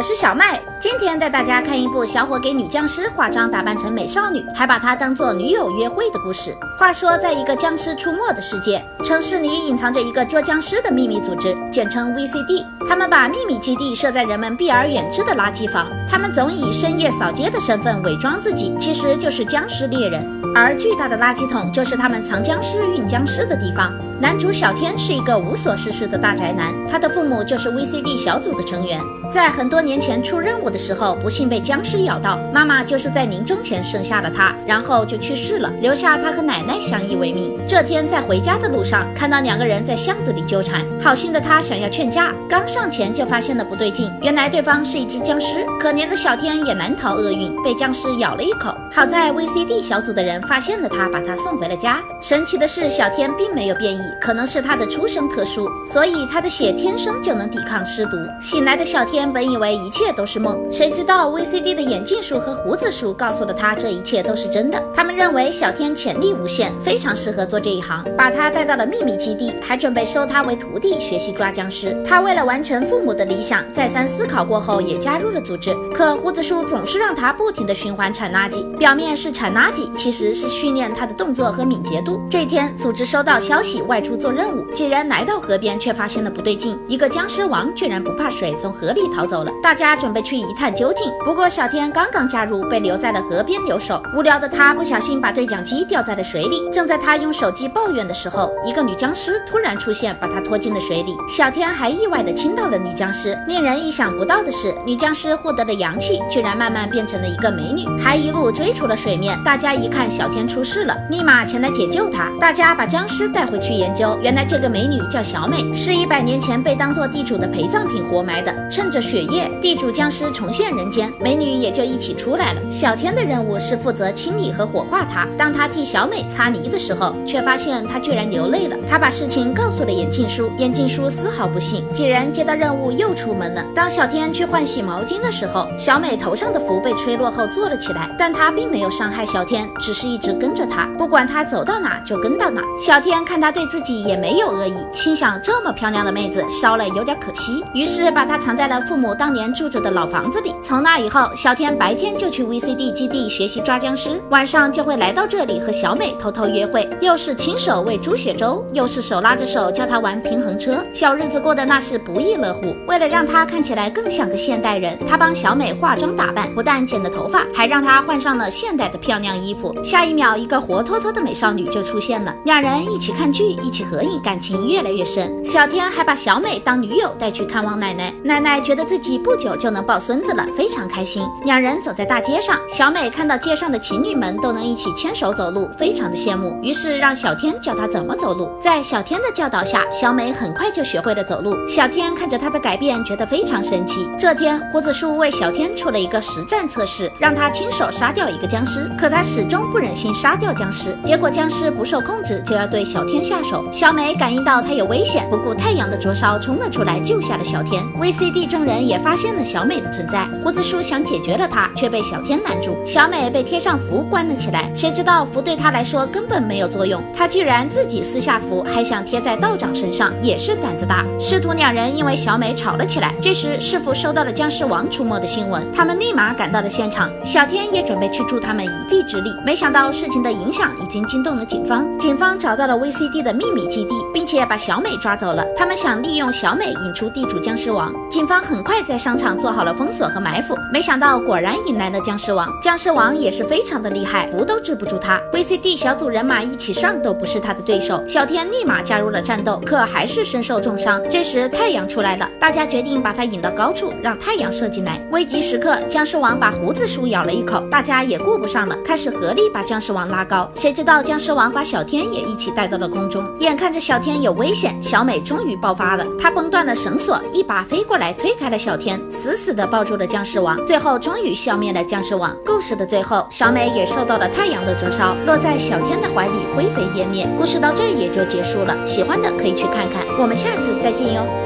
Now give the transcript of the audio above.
我是小麦，今天带大家看一部小伙给女僵尸化妆打扮成美少女，还把她当做女友约会的故事。话说，在一个僵尸出没的世界，城市里隐藏着一个捉僵尸的秘密组织，简称 VCD。他们把秘密基地设在人们避而远之的垃圾房，他们总以深夜扫街的身份伪装自己，其实就是僵尸猎人。而巨大的垃圾桶就是他们藏僵尸、运僵尸的地方。男主小天是一个无所事事的大宅男，他的父母就是 VCD 小组的成员。在很多年年前出任务的时候，不幸被僵尸咬到，妈妈就是在临终前生下了他，然后就去世了，留下他和奶奶相依为命。这天在回家的路上，看到两个人在巷子里纠缠，好心的他想要劝架，刚上前就发现了不对劲，原来对方是一只僵尸。可怜的小天也难逃厄运，被僵尸咬了一口。好在 VCD 小组的人。发现了他，把他送回了家。神奇的是，小天并没有变异，可能是他的出生特殊，所以他的血天生就能抵抗尸毒。醒来的小天本以为一切都是梦，谁知道 VCD 的眼镜叔和胡子叔告诉了他，这一切都是真的。他们认为小天潜力无限，非常适合做这一行，把他带到了秘密基地，还准备收他为徒弟，学习抓僵尸。他为了完成父母的理想，再三思考过后，也加入了组织。可胡子叔总是让他不停的循环铲垃圾，表面是铲垃圾，其实。是训练他的动作和敏捷度。这天，组织收到消息，外出做任务。几人来到河边，却发现了不对劲。一个僵尸王居然不怕水，从河里逃走了。大家准备去一探究竟。不过小天刚刚加入，被留在了河边留守。无聊的他不小心把对讲机掉在了水里。正在他用手机抱怨的时候，一个女僵尸突然出现，把他拖进了水里。小天还意外的亲到了女僵尸。令人意想不到的是，女僵尸获得了阳气，居然慢慢变成了一个美女，还一路追出了水面。大家一看小。天出事了，立马前来解救他。大家把僵尸带回去研究，原来这个美女叫小美，是一百年前被当做地主的陪葬品活埋的。趁着血液，地主僵尸重现人间，美女也就一起出来了。小天的任务是负责清理和火化她。当他替小美擦泥的时候，却发现她居然流泪了。他把事情告诉了眼镜叔，眼镜叔丝毫不信。几人接到任务又出门了。当小天去换洗毛巾的时候，小美头上的符被吹落后坐了起来，但她并没有伤害小天，只是一。直跟着他，不管他走到哪就跟到哪。小天看他对自己也没有恶意，心想这么漂亮的妹子烧了有点可惜，于是把她藏在了父母当年住着的老房子里。从那以后，小天白天就去 VCD 基地学习抓僵尸，晚上就会来到这里和小美偷偷约会，又是亲手喂猪血粥，又是手拉着手教她玩平衡车，小日子过得那是不亦乐乎。为了让她看起来更像个现代人，他帮小美化妆打扮，不但剪了头发，还让她换上了现代的漂亮衣服。下。一秒，一个活脱脱的美少女就出现了。两人一起看剧，一起合影，感情越来越深。小天还把小美当女友带去看望奶奶，奶奶觉得自己不不久就能抱孙子了，非常开心。两人走在大街上，小美看到街上的情侣们都能一起牵手走路，非常的羡慕，于是让小天教她怎么走路。在小天的教导下，小美很快就学会了走路。小天看着她的改变，觉得非常神奇。这天，胡子叔为小天出了一个实战测试，让他亲手杀掉一个僵尸，可他始终不忍。心杀掉僵尸，结果僵尸不受控制，就要对小天下手。小美感应到他有危险，不顾太阳的灼烧冲了出来，救下了小天。VCD 众人也发现了小美的存在，胡子叔想解决了他，却被小天拦住。小美被贴上符关了起来，谁知道符对他来说根本没有作用，他居然自己撕下符，还想贴在道长身上，也是胆子大。师徒两人因为小美吵了起来。这时师傅收到了僵尸王出没的新闻，他们立马赶到了现场。小天也准备去助他们一臂之力，没想到。事情的影响已经惊动了警方，警方找到了 VCD 的秘密基地，并且把小美抓走了。他们想利用小美引出地主僵尸王。警方很快在上商场做好了封锁和埋伏，没想到果然引来了僵尸王。僵尸王也是非常的厉害，符都治不住他。VCD 小组人马一起上都不是他的对手。小天立马加入了战斗，可还是身受重伤。这时太阳出来了，大家决定把他引到高处，让太阳射进来。危急时刻，僵尸王把胡子叔咬了一口，大家也顾不上了，开始合力把。僵尸王拉高，谁知道僵尸王把小天也一起带到了空中。眼看着小天有危险，小美终于爆发了，她崩断了绳索，一把飞过来推开了小天，死死的抱住了僵尸王，最后终于消灭了僵尸王。故事的最后，小美也受到了太阳的灼烧，落在小天的怀里灰飞烟灭。故事到这儿也就结束了，喜欢的可以去看看，我们下次再见哟。